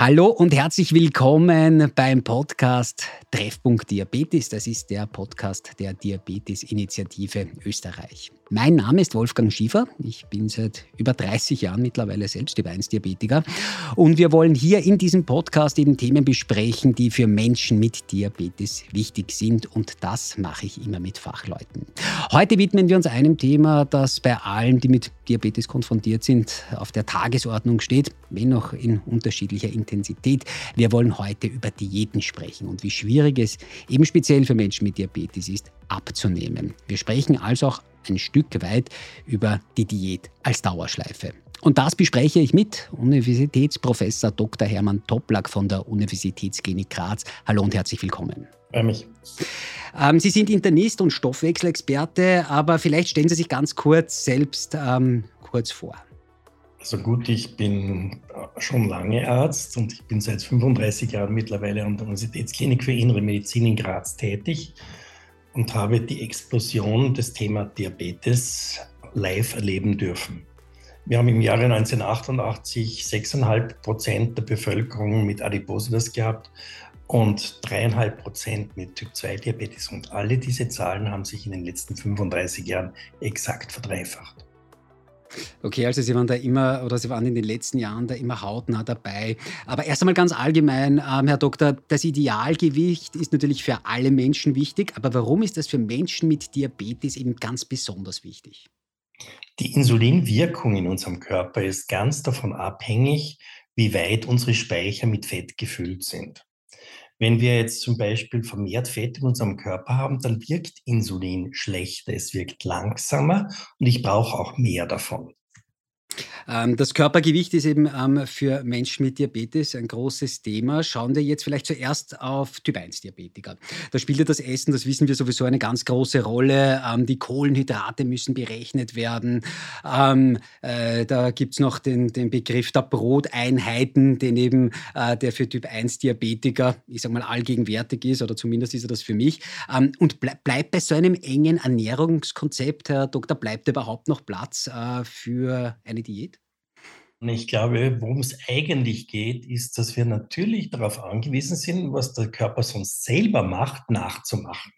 Hallo und herzlich willkommen beim Podcast Treffpunkt Diabetes. Das ist der Podcast der Diabetes-Initiative Österreich. Mein Name ist Wolfgang Schiefer. Ich bin seit über 30 Jahren mittlerweile selbst Typ 1 Diabetiker. Und wir wollen hier in diesem Podcast eben Themen besprechen, die für Menschen mit Diabetes wichtig sind. Und das mache ich immer mit Fachleuten. Heute widmen wir uns einem Thema, das bei allen, die mit Diabetes konfrontiert sind, auf der Tagesordnung steht, wenn auch in unterschiedlicher Intensität. Wir wollen heute über Diäten sprechen und wie schwierig es eben speziell für Menschen mit Diabetes ist, abzunehmen. Wir sprechen also auch ein Stück weit über die Diät als Dauerschleife. Und das bespreche ich mit Universitätsprofessor Dr. Hermann Toplak von der Universitätsklinik Graz. Hallo und herzlich willkommen. Bei mich. Ähm, Sie sind Internist und Stoffwechselexperte, aber vielleicht stellen Sie sich ganz kurz selbst ähm, kurz vor. Also gut, ich bin schon lange Arzt und ich bin seit 35 Jahren mittlerweile an der Universitätsklinik für Innere Medizin in Graz tätig und habe die Explosion des Thema Diabetes live erleben dürfen. Wir haben im Jahre 1988 6,5 Prozent der Bevölkerung mit Adipositas gehabt und 3,5 Prozent mit Typ-2-Diabetes. Und alle diese Zahlen haben sich in den letzten 35 Jahren exakt verdreifacht. Okay, also Sie waren da immer oder Sie waren in den letzten Jahren da immer hautnah dabei. Aber erst einmal ganz allgemein, ähm, Herr Doktor, das Idealgewicht ist natürlich für alle Menschen wichtig, aber warum ist das für Menschen mit Diabetes eben ganz besonders wichtig? Die Insulinwirkung in unserem Körper ist ganz davon abhängig, wie weit unsere Speicher mit Fett gefüllt sind. Wenn wir jetzt zum Beispiel vermehrt Fett in unserem Körper haben, dann wirkt Insulin schlechter, es wirkt langsamer und ich brauche auch mehr davon. Ähm, das Körpergewicht ist eben ähm, für Menschen mit Diabetes ein großes Thema. Schauen wir jetzt vielleicht zuerst auf Typ-1-Diabetiker. Da spielt ja das Essen, das wissen wir sowieso, eine ganz große Rolle. Ähm, die Kohlenhydrate müssen berechnet werden. Äh, da gibt es noch den, den Begriff der Broteinheiten, den eben äh, der für Typ-1-Diabetiker, ich sage mal, allgegenwärtig ist, oder zumindest ist er das für mich. und ble bleibt bei so einem engen Ernährungskonzept, Herr Doktor, bleibt überhaupt noch Platz äh, für eine Diät? Und ich glaube, worum es eigentlich geht, ist, dass wir natürlich darauf angewiesen sind, was der Körper sonst selber macht, nachzumachen.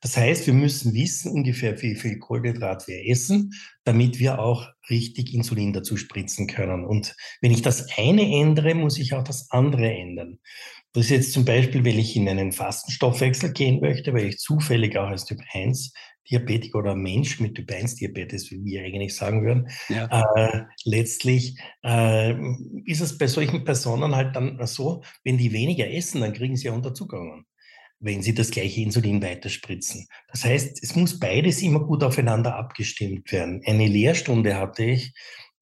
Das heißt, wir müssen wissen ungefähr, wie viel Kohlenhydrat wir essen, damit wir auch richtig Insulin dazu spritzen können. Und wenn ich das eine ändere, muss ich auch das andere ändern. Das ist jetzt zum Beispiel, wenn ich in einen Fastenstoffwechsel gehen möchte, weil ich zufällig auch als Typ 1 Diabetiker oder Mensch mit Typ 1 Diabetes, wie wir eigentlich sagen würden, ja. äh, letztlich äh, ist es bei solchen Personen halt dann so, wenn die weniger essen, dann kriegen sie ja Unterzuckungen, wenn sie das gleiche Insulin weiterspritzen. Das heißt, es muss beides immer gut aufeinander abgestimmt werden. Eine Lehrstunde hatte ich,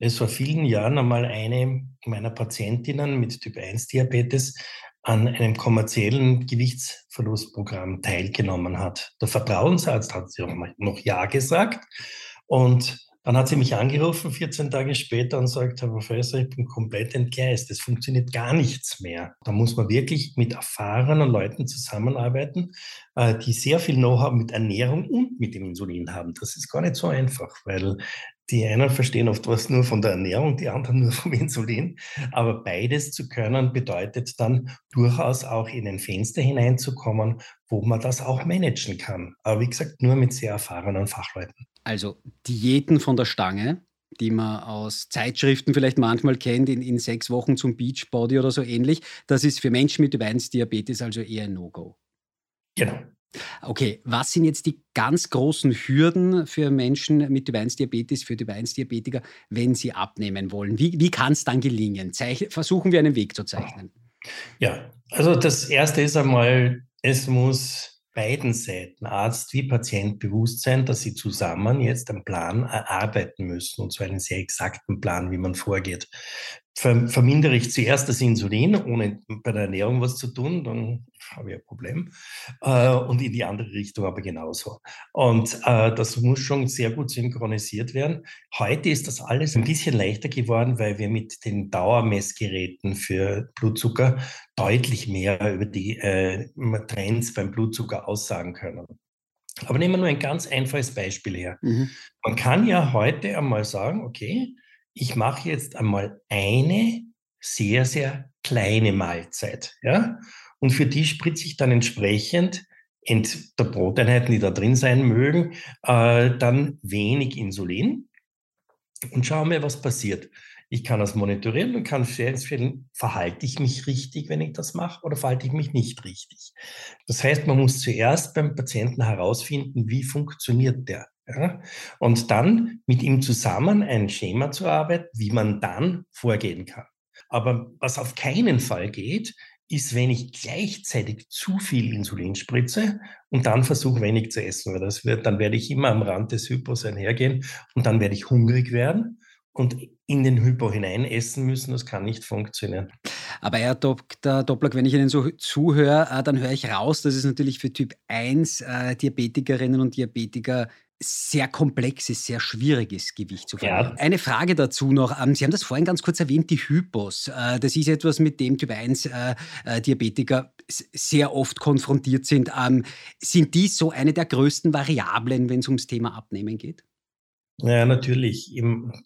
es vor vielen Jahren einmal eine meiner Patientinnen mit Typ 1 Diabetes an einem kommerziellen Gewichtsverlustprogramm teilgenommen hat. Der Vertrauensarzt hat sie noch Ja gesagt und dann hat sie mich angerufen 14 Tage später und sagt, Herr Professor, ich bin komplett entgleist. Es funktioniert gar nichts mehr. Da muss man wirklich mit erfahrenen Leuten zusammenarbeiten, äh, die sehr viel Know-how mit Ernährung und mit dem Insulin haben. Das ist gar nicht so einfach, weil die einen verstehen oft was nur von der Ernährung, die anderen nur vom Insulin. Aber beides zu können bedeutet dann durchaus auch in ein Fenster hineinzukommen, wo man das auch managen kann. Aber wie gesagt, nur mit sehr erfahrenen Fachleuten. Also Diäten von der Stange, die man aus Zeitschriften vielleicht manchmal kennt, in, in sechs Wochen zum Beachbody oder so ähnlich. Das ist für Menschen mit 1 Diabetes also eher ein No-Go. Genau. Okay, was sind jetzt die ganz großen Hürden für Menschen mit Typ 1 Diabetes, für Typ 1 Diabetiker, wenn sie abnehmen wollen? Wie, wie kann es dann gelingen? Zeich versuchen wir einen Weg zu zeichnen. Ja, also das Erste ist einmal, es muss beiden Seiten, Arzt wie Patient, bewusst sein, dass sie zusammen jetzt einen Plan erarbeiten müssen, und zwar einen sehr exakten Plan, wie man vorgeht vermindere ich zuerst das Insulin, ohne bei der Ernährung was zu tun, dann habe ich ein Problem. Äh, und in die andere Richtung aber genauso. Und äh, das muss schon sehr gut synchronisiert werden. Heute ist das alles ein bisschen leichter geworden, weil wir mit den Dauermessgeräten für Blutzucker deutlich mehr über die äh, Trends beim Blutzucker aussagen können. Aber nehmen wir nur ein ganz einfaches Beispiel her. Mhm. Man kann ja heute einmal sagen, okay, ich mache jetzt einmal eine sehr, sehr kleine Mahlzeit. Ja? Und für die spritze ich dann entsprechend ent der Broteinheiten, die da drin sein mögen, äh, dann wenig Insulin und schaue mir, was passiert. Ich kann das monitorieren und kann feststellen, verhalte ich mich richtig, wenn ich das mache, oder verhalte ich mich nicht richtig. Das heißt, man muss zuerst beim Patienten herausfinden, wie funktioniert der. Ja? Und dann mit ihm zusammen ein Schema zu arbeiten, wie man dann vorgehen kann. Aber was auf keinen Fall geht, ist, wenn ich gleichzeitig zu viel Insulin spritze und dann versuche, wenig zu essen. Weil das wird, dann werde ich immer am Rand des Hypos einhergehen und dann werde ich hungrig werden und in den Hypo hinein essen müssen. Das kann nicht funktionieren. Aber Herr Dr. Doppler, wenn ich Ihnen so zuhöre, äh, dann höre ich raus, dass es natürlich für Typ 1 äh, Diabetikerinnen und Diabetiker sehr komplex ist, sehr schwierig ist, Gewicht zu verlieren. Ja. Eine Frage dazu noch. Ähm, Sie haben das vorhin ganz kurz erwähnt, die Hypos. Äh, das ist etwas, mit dem Typ 1 äh, äh, Diabetiker sehr oft konfrontiert sind. Ähm, sind die so eine der größten Variablen, wenn es ums Thema Abnehmen geht? Ja, natürlich.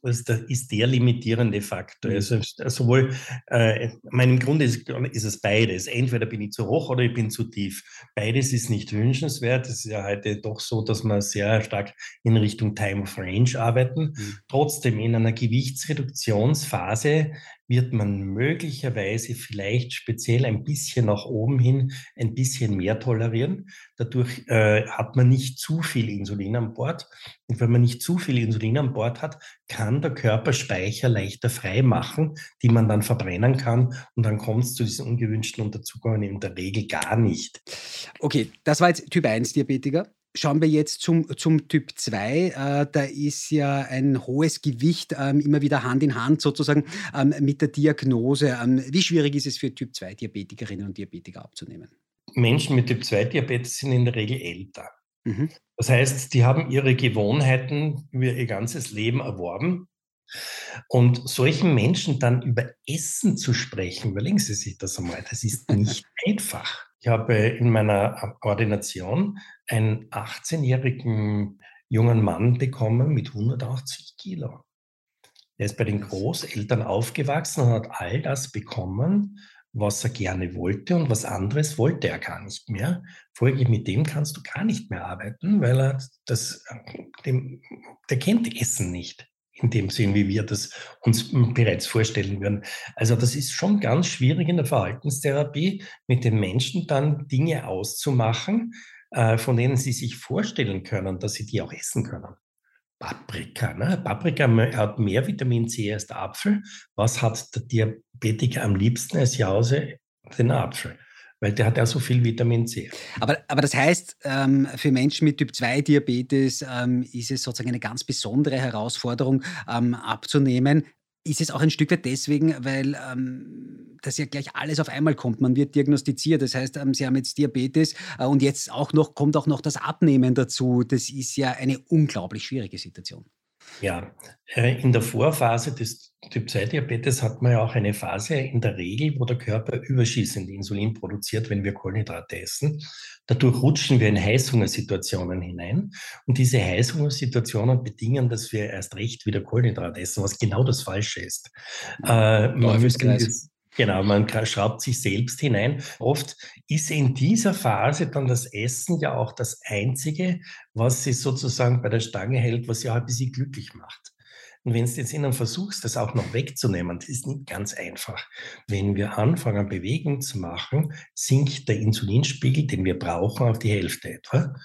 Das ist der limitierende Faktor. Mhm. Also sowohl, äh, im Grunde ist, ist, es beides. Entweder bin ich zu hoch oder ich bin zu tief. Beides ist nicht wünschenswert. Es ist ja heute doch so, dass wir sehr stark in Richtung Time of Range arbeiten. Mhm. Trotzdem in einer Gewichtsreduktionsphase wird man möglicherweise vielleicht speziell ein bisschen nach oben hin ein bisschen mehr tolerieren. Dadurch äh, hat man nicht zu viel Insulin an Bord. Und wenn man nicht zu viel Insulin an Bord hat, kann der Körper Speicher leichter frei machen, die man dann verbrennen kann. Und dann kommt es zu diesen ungewünschten Unterzuckungen in der Regel gar nicht. Okay, das war jetzt Typ 1 Diabetiker. Schauen wir jetzt zum, zum Typ 2. Äh, da ist ja ein hohes Gewicht ähm, immer wieder Hand in Hand sozusagen ähm, mit der Diagnose. Ähm, wie schwierig ist es für Typ 2 Diabetikerinnen und Diabetiker abzunehmen? Menschen mit Typ 2 Diabetes sind in der Regel älter. Mhm. Das heißt, die haben ihre Gewohnheiten über ihr ganzes Leben erworben. Und solchen Menschen dann über Essen zu sprechen, überlegen Sie sich das einmal, das ist nicht einfach. Ich habe in meiner Ordination einen 18-jährigen jungen Mann bekommen mit 180 Kilo. Er ist bei den Großeltern aufgewachsen und hat all das bekommen, was er gerne wollte und was anderes wollte er gar nicht mehr. Folglich mit dem kannst du gar nicht mehr arbeiten, weil er das, dem, der kennt Essen nicht in dem Sinn, wie wir das uns bereits vorstellen würden. Also das ist schon ganz schwierig in der Verhaltenstherapie, mit den Menschen dann Dinge auszumachen, äh, von denen sie sich vorstellen können, dass sie die auch essen können. Paprika. Ne? Paprika hat mehr Vitamin C als der Apfel. Was hat der Diabetiker am liebsten als Jause? Den Apfel weil der hat ja so viel Vitamin C. Aber, aber das heißt, ähm, für Menschen mit Typ-2-Diabetes ähm, ist es sozusagen eine ganz besondere Herausforderung ähm, abzunehmen. Ist es auch ein Stück weit deswegen, weil ähm, das ja gleich alles auf einmal kommt. Man wird diagnostiziert. Das heißt, ähm, Sie haben jetzt Diabetes äh, und jetzt auch noch, kommt auch noch das Abnehmen dazu. Das ist ja eine unglaublich schwierige Situation. Ja, äh, in der Vorphase des Typ-2-Diabetes hat man ja auch eine Phase in der Regel, wo der Körper überschießend Insulin produziert, wenn wir Kohlenhydrate essen. Dadurch rutschen wir in Heißhungersituationen hinein. Und diese Heißhungersituationen bedingen, dass wir erst recht wieder Kohlenhydrate essen, was genau das Falsche ist. Äh, man müsste Genau, man schraubt sich selbst hinein. Oft ist in dieser Phase dann das Essen ja auch das Einzige, was sie sozusagen bei der Stange hält, was sie auch ein bisschen glücklich macht. Und wenn du jetzt ihnen versuchst, das auch noch wegzunehmen, das ist nicht ganz einfach. Wenn wir anfangen, Bewegung zu machen, sinkt der Insulinspiegel, den wir brauchen, auf die Hälfte etwa.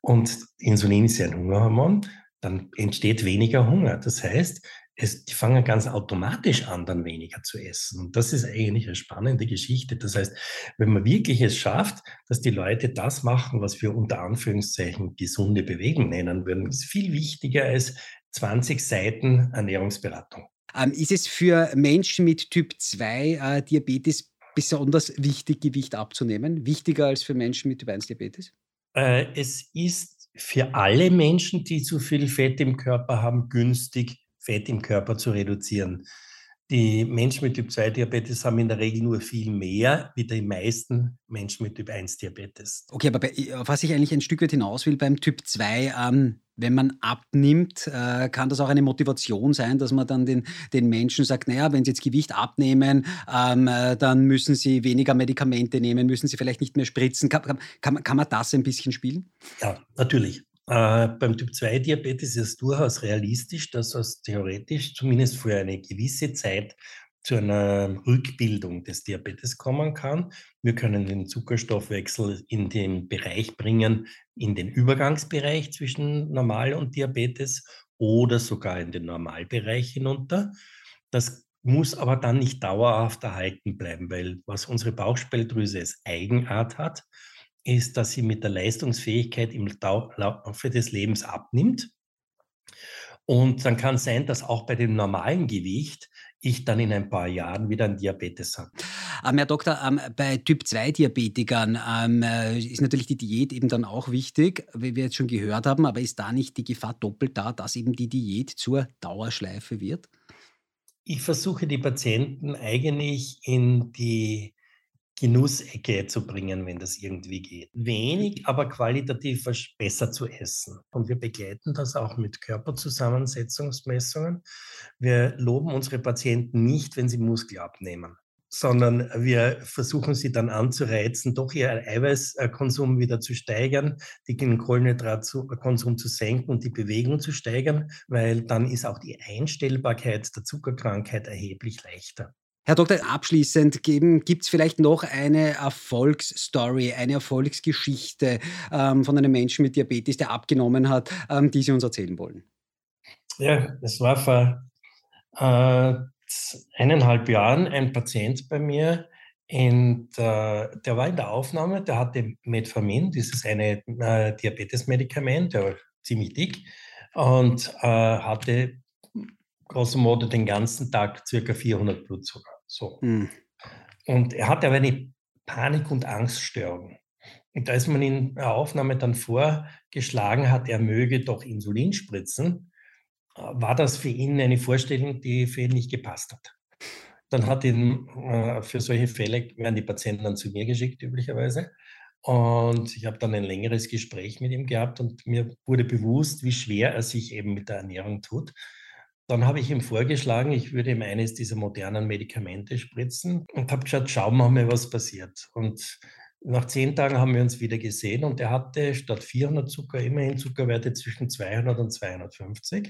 Und Insulin ist ja ein Hungerhormon, dann entsteht weniger Hunger. Das heißt, es, die fangen ganz automatisch an, dann weniger zu essen. Und das ist eigentlich eine spannende Geschichte. Das heißt, wenn man wirklich es schafft, dass die Leute das machen, was wir unter Anführungszeichen gesunde Bewegung nennen würden, ist viel wichtiger als 20 Seiten Ernährungsberatung. Ähm, ist es für Menschen mit Typ 2 äh, Diabetes besonders wichtig, Gewicht abzunehmen? Wichtiger als für Menschen mit Typ 1 Diabetes? Äh, es ist für alle Menschen, die zu viel Fett im Körper haben, günstig, Fett im Körper zu reduzieren. Die Menschen mit Typ 2 Diabetes haben in der Regel nur viel mehr wie die meisten Menschen mit Typ 1 Diabetes. Okay, aber bei, was ich eigentlich ein Stück weit hinaus will beim Typ 2, ähm, wenn man abnimmt, äh, kann das auch eine Motivation sein, dass man dann den, den Menschen sagt, naja, wenn sie jetzt Gewicht abnehmen, ähm, äh, dann müssen sie weniger Medikamente nehmen, müssen sie vielleicht nicht mehr spritzen. Kann, kann, kann man das ein bisschen spielen? Ja, natürlich. Äh, beim Typ 2 Diabetes ist es durchaus realistisch, dass es theoretisch zumindest für eine gewisse Zeit zu einer Rückbildung des Diabetes kommen kann. Wir können den Zuckerstoffwechsel in den Bereich bringen, in den Übergangsbereich zwischen Normal und Diabetes oder sogar in den Normalbereich hinunter. Das muss aber dann nicht dauerhaft erhalten bleiben, weil was unsere Bauchspeicheldrüse als Eigenart hat, ist, dass sie mit der Leistungsfähigkeit im Laufe des Lebens abnimmt. Und dann kann es sein, dass auch bei dem normalen Gewicht ich dann in ein paar Jahren wieder einen Diabetes habe. Ähm, Herr Doktor, ähm, bei Typ-2-Diabetikern ähm, äh, ist natürlich die Diät eben dann auch wichtig, wie wir jetzt schon gehört haben, aber ist da nicht die Gefahr doppelt da, dass eben die Diät zur Dauerschleife wird? Ich versuche die Patienten eigentlich in die Genussecke zu bringen, wenn das irgendwie geht. Wenig, aber qualitativ besser zu essen. Und wir begleiten das auch mit Körperzusammensetzungsmessungen. Wir loben unsere Patienten nicht, wenn sie Muskel abnehmen sondern wir versuchen sie dann anzureizen, doch ihr Eiweißkonsum wieder zu steigern, den Kohlenhydratkonsum zu senken und die Bewegung zu steigern, weil dann ist auch die Einstellbarkeit der Zuckerkrankheit erheblich leichter. Herr Doktor, abschließend gibt es vielleicht noch eine Erfolgsstory, eine Erfolgsgeschichte ähm, von einem Menschen mit Diabetes, der abgenommen hat, ähm, die Sie uns erzählen wollen? Ja, es war vor äh, eineinhalb Jahren ein Patient bei mir, in der, der war in der Aufnahme, der hatte Metformin, dieses eine äh, Diabetesmedikament, der war ziemlich dick und äh, hatte grosso modo den ganzen Tag circa 400 Blutzucker. So. Mhm. Und er hatte aber eine Panik- und Angststörung. Und als man in der Aufnahme dann vorgeschlagen hat, er möge doch Insulin spritzen, äh, war das für ihn eine Vorstellung, die für ihn nicht gepasst hat. Dann hat ihn äh, für solche Fälle werden die Patienten dann zu mir geschickt, üblicherweise. Und ich habe dann ein längeres Gespräch mit ihm gehabt und mir wurde bewusst, wie schwer er sich eben mit der Ernährung tut. Dann habe ich ihm vorgeschlagen, ich würde ihm eines dieser modernen Medikamente spritzen und habe geschaut, schauen wir mal, was passiert. Und nach zehn Tagen haben wir uns wieder gesehen und er hatte statt 400 Zucker immerhin Zuckerwerte zwischen 200 und 250.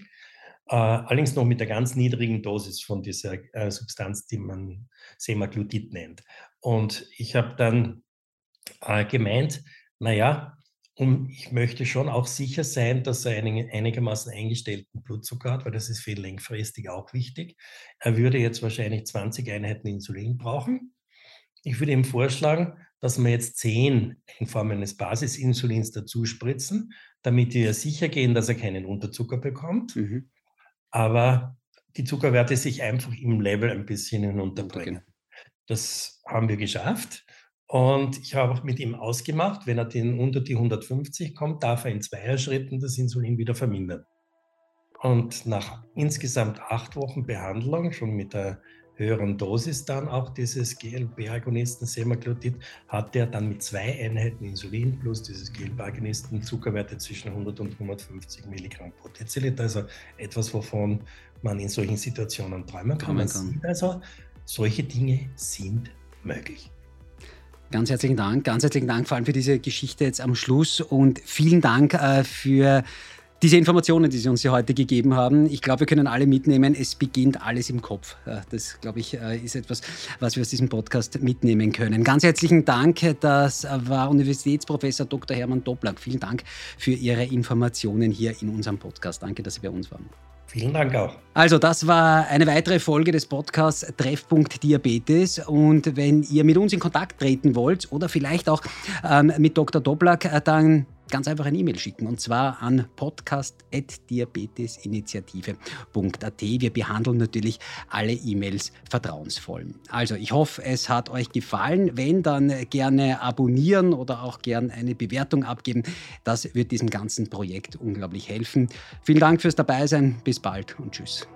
Äh, allerdings noch mit der ganz niedrigen Dosis von dieser äh, Substanz, die man Semaglutid nennt. Und ich habe dann äh, gemeint, naja, und ich möchte schon auch sicher sein, dass er einen einigermaßen eingestellten Blutzucker hat, weil das ist für ihn längfristig auch wichtig. Er würde jetzt wahrscheinlich 20 Einheiten Insulin brauchen. Ich würde ihm vorschlagen, dass wir jetzt 10 in Form eines Basisinsulins dazu spritzen, damit wir sicher gehen, dass er keinen Unterzucker bekommt. Mhm. Aber die Zuckerwerte sich einfach im Level ein bisschen hinunterbringen. Das haben wir geschafft. Und ich habe auch mit ihm ausgemacht, wenn er den unter die 150 kommt, darf er in Zweierschritten das Insulin wieder vermindern. Und nach insgesamt acht Wochen Behandlung, schon mit der höheren Dosis dann auch dieses GLP-Agonisten Semaglutid, hatte er dann mit zwei Einheiten Insulin plus dieses GLP-Agonisten Zuckerwerte zwischen 100 und 150 Milligramm pro Deziliter. Also etwas, wovon man in solchen Situationen träumen kann. Man sieht also, solche Dinge sind möglich. Ganz herzlichen Dank. Ganz herzlichen Dank vor allem für diese Geschichte jetzt am Schluss und vielen Dank äh, für diese Informationen, die Sie uns hier heute gegeben haben. Ich glaube, wir können alle mitnehmen, es beginnt alles im Kopf. Das, glaube ich, äh, ist etwas, was wir aus diesem Podcast mitnehmen können. Ganz herzlichen Dank. Das war Universitätsprofessor Dr. Hermann Doplack. Vielen Dank für Ihre Informationen hier in unserem Podcast. Danke, dass Sie bei uns waren. Vielen Dank auch. Also, das war eine weitere Folge des Podcasts Treffpunkt Diabetes. Und wenn ihr mit uns in Kontakt treten wollt oder vielleicht auch ähm, mit Dr. Doblak, äh, dann ganz einfach eine E-Mail schicken und zwar an podcast.diabetesinitiative.at. Wir behandeln natürlich alle E-Mails vertrauensvoll. Also ich hoffe, es hat euch gefallen. Wenn, dann gerne abonnieren oder auch gerne eine Bewertung abgeben. Das wird diesem ganzen Projekt unglaublich helfen. Vielen Dank fürs Dabeisein. Bis bald und tschüss.